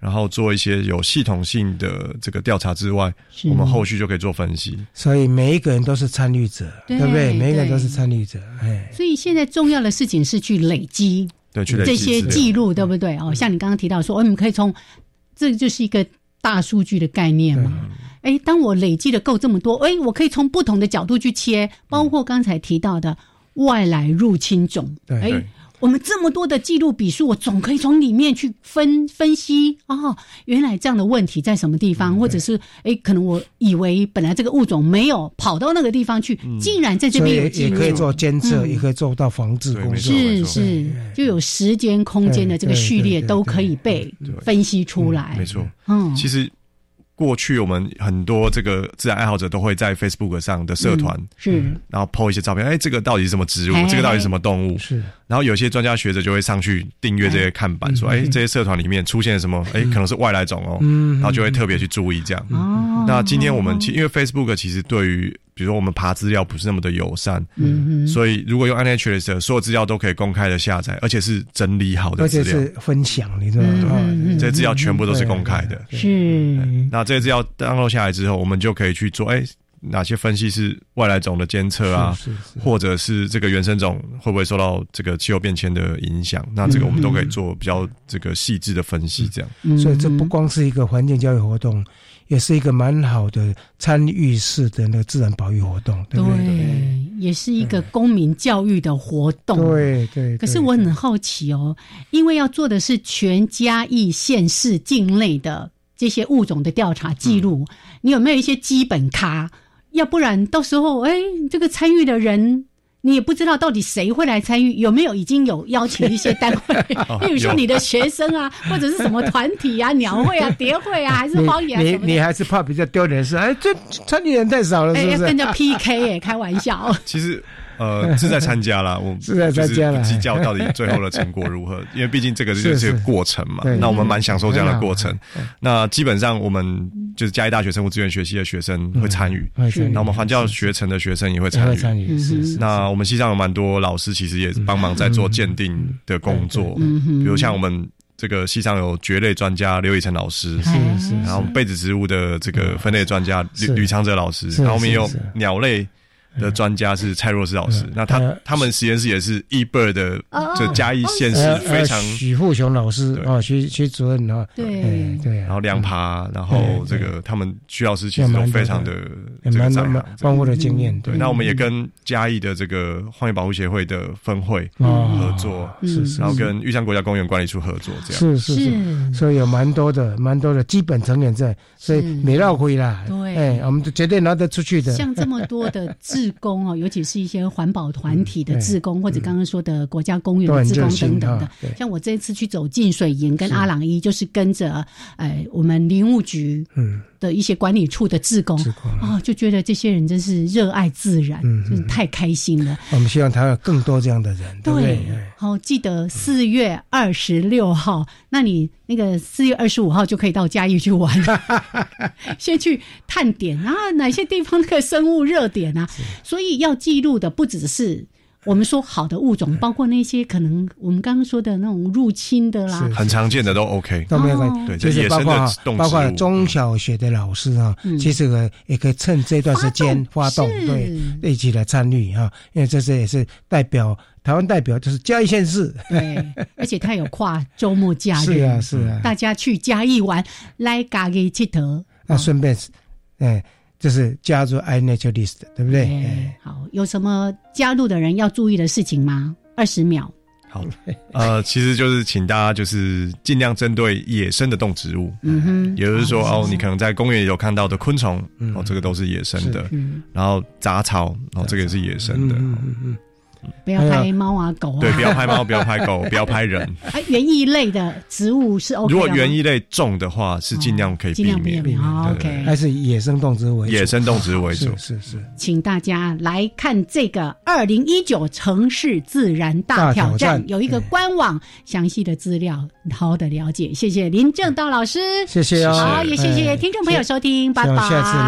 然后做一些有系统性的这个调查之外，我们后续就可以做分析。所以每一个人都是参与者，对不对？每一个人都是参与者。哎，所以现在重要的事情是去累积。对，这些记录对不对？哦，像你刚刚提到说，我们可以从这就是一个大数据的概念嘛。哎，当我累积的够这么多，哎，我可以从不同的角度去切，包括刚才提到的外来入侵种，哎。我们这么多的记录笔数，我总可以从里面去分分析哦，原来这样的问题在什么地方，或者是哎，可能我以为本来这个物种没有跑到那个地方去，竟然在这边有也可以做监测，也可以做到防治工作，是是，就有时间空间的这个序列都可以被分析出来，没错，嗯，其实。过去我们很多这个自然爱好者都会在 Facebook 上的社团是，然后 po 一些照片，哎，这个到底是什么植物？这个到底是什么动物？是，然后有些专家学者就会上去订阅这些看板，说，哎，这些社团里面出现什么？哎，可能是外来种哦，然后就会特别去注意这样。那今天我们其因为 Facebook 其实对于比如说我们爬资料不是那么的友善，嗯所以如果用 a n a t u r a l i s t 所有资料都可以公开的下载，而且是整理好的资料，而且是分享，你知道吗？这些资料全部都是公开的。是，那这些资料 download 下来之后，我们就可以去做，哎，哪些分析是外来种的监测啊，或者是这个原生种会不会受到这个气候变迁的影响？那这个我们都可以做比较这个细致的分析，这样。所以这不光是一个环境教育活动。也是一个蛮好的参与式的那个自然保育活动，对不对？也是一个公民教育的活动，对对。可是我很好奇哦，因为要做的是全嘉义县市境内的这些物种的调查记录，你有没有一些基本卡？要不然到时候，哎，这个参与的人。你也不知道到底谁会来参与，有没有已经有邀请一些单位，比如说你的学生啊，或者是什么团体啊，鸟会啊、蝶会啊，还是 荒野？你你还是怕比较丢脸是？哎，这参与人太少了，是不是？跟着 PK 哎，开玩笑。其实。呃，是在参加了，我是在参加了，计较到底最后的成果如何？因为毕竟这个就是个过程嘛。那我们蛮享受这样的过程。那基本上我们就是嘉义大学生物资源学系的学生会参与，那我们环教学程的学生也会参与。参与是。那我们系上有蛮多老师，其实也帮忙在做鉴定的工作。比如像我们这个系上有蕨类专家刘以成老师，是是。然后被子植物的这个分类专家吕吕长哲老师，然后我们也有鸟类。的专家是蔡若思老师，那他他们实验室也是 eBird 的这嘉义县市非常许富雄老师啊，徐徐主任啊，对。对，然后梁爬，然后这个他们徐老师其实都非常的这个在丰富的经验。对，那我们也跟嘉义的这个荒野保护协会的分会合作，是是，然后跟玉山国家公园管理处合作，这样。是是是，所以有蛮多的蛮多的基本成员在，所以没绕亏啦。对，哎，我们绝对拿得出去的。像这么多的志工哦，尤其是一些环保团体的志工，或者刚刚说的国家公园的志工等等的。像我这一次去走进水营，跟阿朗伊就是跟着呃我们林务局的一些管理处的志工啊，就觉得这些人真是热爱自然，真是太开心了。我们希望台湾更多这样的人，对。好，记得四月二十六号，那你那个四月二十五号就可以到嘉义去玩，先去探点啊，哪些地方那个生物热点啊？所以要记录的不只是我们说好的物种，包括那些可能我们刚刚说的那种入侵的啦，很常见的都 OK，都没有关系。对，就是包括包括中小学的老师啊，其实也可以趁这段时间发动，对，一起来参与啊，因为这些也是代表台湾代表，就是嘉义县市，对，而且他有跨周末假日，是啊是啊，大家去嘉义玩，来嘉义佚佗，那顺便，哎。就是加入 iNaturalist，对不对？好，有什么加入的人要注意的事情吗？二十秒。好，呃，其实就是请大家就是尽量针对野生的动植物，嗯哼，也就是说哦，你可能在公园有看到的昆虫，哦，这个都是野生的，然后杂草，哦，这个也是野生的，嗯嗯。不要拍猫啊狗啊，对，不要拍猫，不要拍狗，不要拍人。哎，园艺类的植物是 OK。如果园艺类种的话，是尽量可以避免。OK，还是以野生动植物为主。野生动植物为主，是是。请大家来看这个二零一九城市自然大挑战，有一个官网详细的资料，好好的了解。谢谢林正道老师，谢谢好，也谢谢听众朋友收听，拜拜。